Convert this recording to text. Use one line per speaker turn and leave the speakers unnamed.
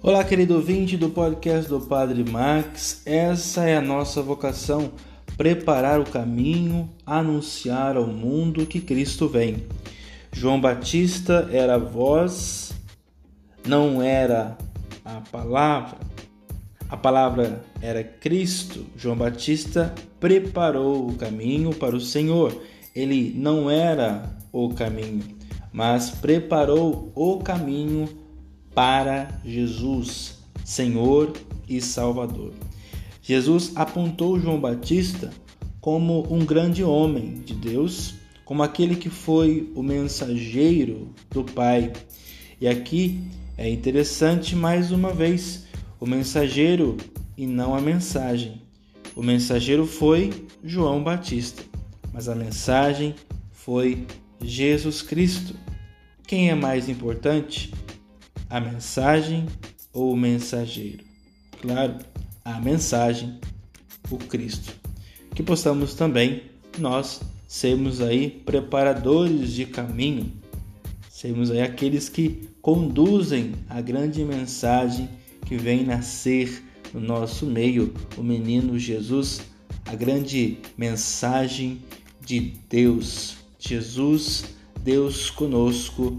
Olá, querido ouvinte do podcast do Padre Max. Essa é a nossa vocação: preparar o caminho, anunciar ao mundo que Cristo vem. João Batista era a voz, não era a palavra. A palavra era Cristo. João Batista preparou o caminho para o Senhor. Ele não era o caminho, mas preparou o caminho para Jesus, Senhor e Salvador. Jesus apontou João Batista como um grande homem de Deus, como aquele que foi o mensageiro do Pai. E aqui é interessante mais uma vez o mensageiro e não a mensagem. O mensageiro foi João Batista, mas a mensagem foi Jesus Cristo. Quem é mais importante? A mensagem ou o mensageiro? Claro, a mensagem, o Cristo. Que possamos também nós sermos aí preparadores de caminho, sermos aí aqueles que conduzem a grande mensagem que vem nascer no nosso meio, o menino Jesus, a grande mensagem de Deus. Jesus, Deus conosco,